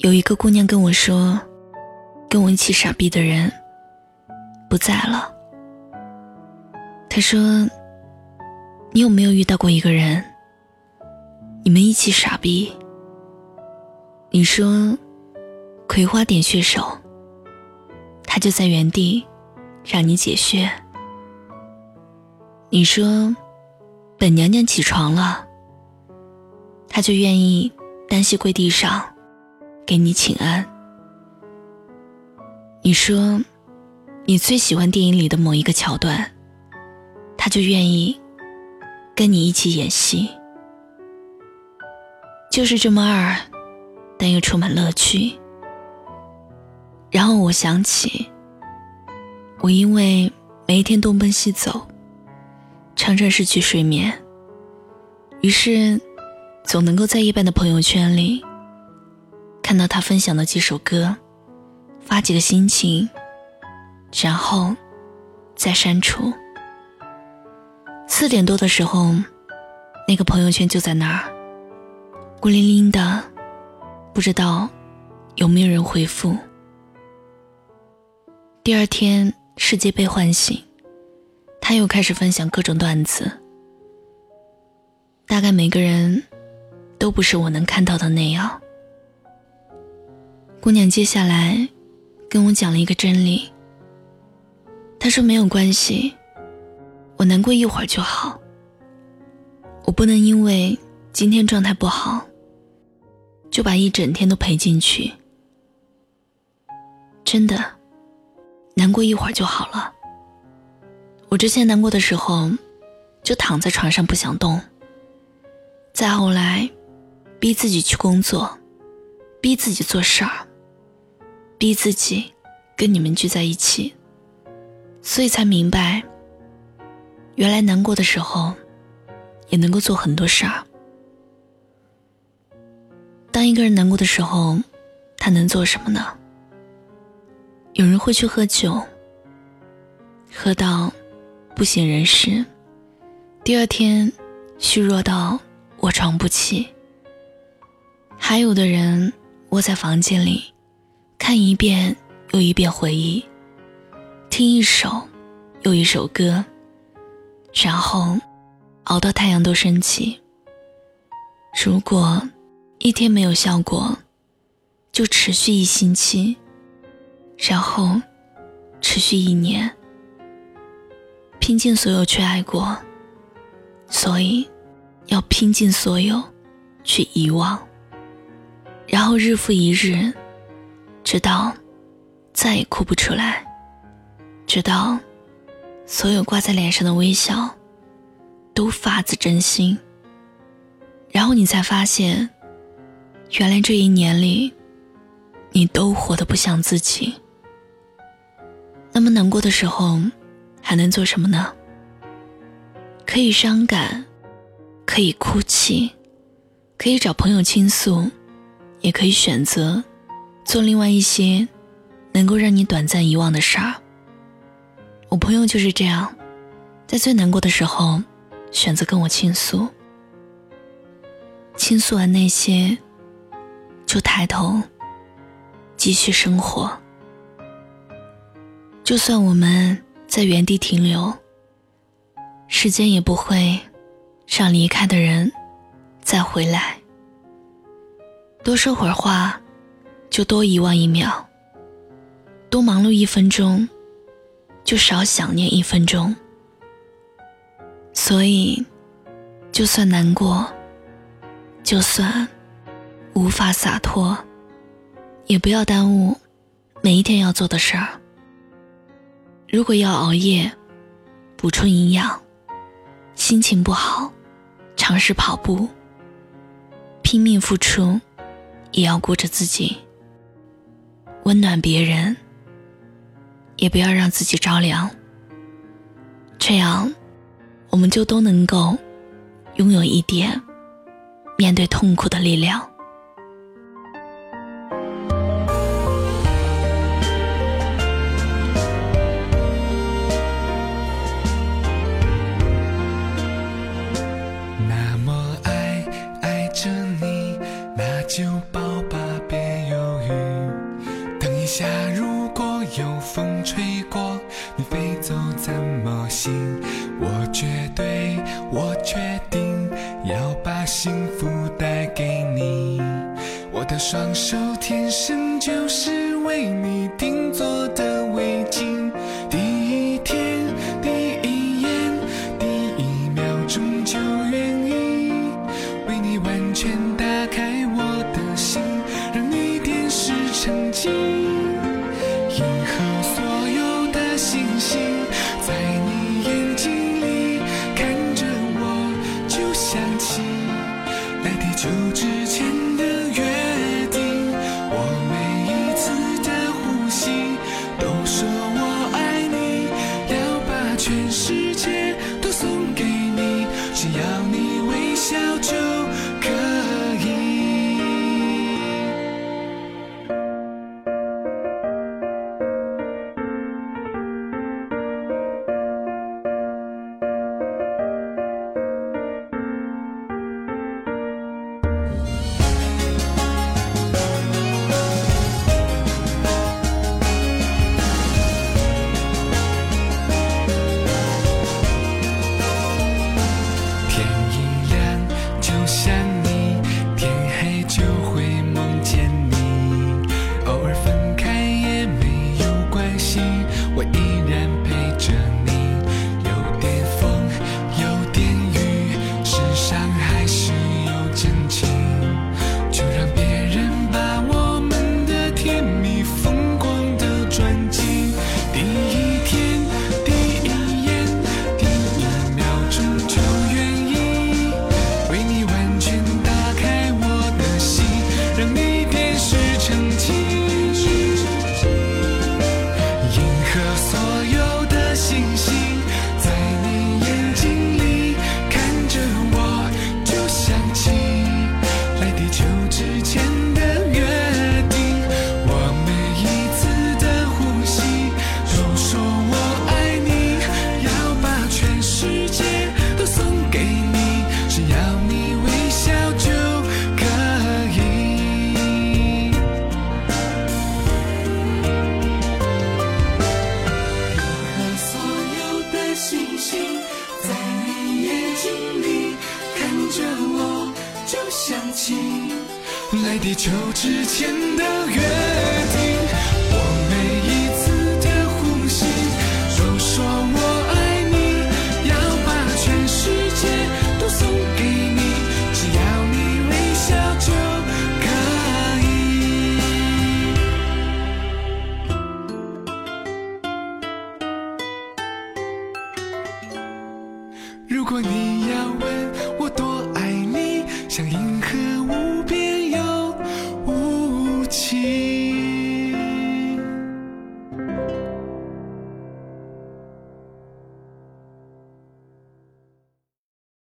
有一个姑娘跟我说，跟我一起傻逼的人不在了。她说：“你有没有遇到过一个人，你们一起傻逼？你说葵花点穴手，他就在原地让你解穴。你说本娘娘起床了。”他就愿意单膝跪地上，给你请安。你说，你最喜欢电影里的某一个桥段，他就愿意跟你一起演戏。就是这么二，但又充满乐趣。然后我想起，我因为每一天东奔西走，常常失去睡眠，于是。总能够在一般的朋友圈里看到他分享的几首歌，发几个心情，然后再删除。四点多的时候，那个朋友圈就在那儿，孤零零的，不知道有没有人回复。第二天世界被唤醒，他又开始分享各种段子，大概每个人。都不是我能看到的那样。姑娘接下来跟我讲了一个真理。她说没有关系，我难过一会儿就好。我不能因为今天状态不好，就把一整天都赔进去。真的，难过一会儿就好了。我之前难过的时候，就躺在床上不想动。再后来。逼自己去工作，逼自己做事儿，逼自己跟你们聚在一起，所以才明白，原来难过的时候也能够做很多事儿。当一个人难过的时候，他能做什么呢？有人会去喝酒，喝到不省人事，第二天虚弱到卧床不起。还有的人窝在房间里，看一遍又一遍回忆，听一首又一首歌，然后熬到太阳都升起。如果一天没有效果，就持续一星期，然后持续一年，拼尽所有去爱过，所以要拼尽所有去遗忘。然后日复一日，直到再也哭不出来，直到所有挂在脸上的微笑都发自真心。然后你才发现，原来这一年里，你都活得不像自己。那么难过的时候，还能做什么呢？可以伤感，可以哭泣，可以找朋友倾诉。也可以选择做另外一些能够让你短暂遗忘的事儿。我朋友就是这样，在最难过的时候选择跟我倾诉。倾诉完那些，就抬头继续生活。就算我们在原地停留，时间也不会让离开的人再回来。多说会儿话，就多遗忘一秒；多忙碌一分钟，就少想念一分钟。所以，就算难过，就算无法洒脱，也不要耽误每一天要做的事儿。如果要熬夜补充营养，心情不好，尝试跑步，拼命付出。也要顾着自己，温暖别人，也不要让自己着凉。这样，我们就都能够拥有一点面对痛苦的力量。那么爱爱着你，那就。带给你。我的双手天生就是为你定做的围巾 your soul 星星在你眼睛里看着我，就想起，来地球之前的约定。如果你要问，我多爱你，像银河。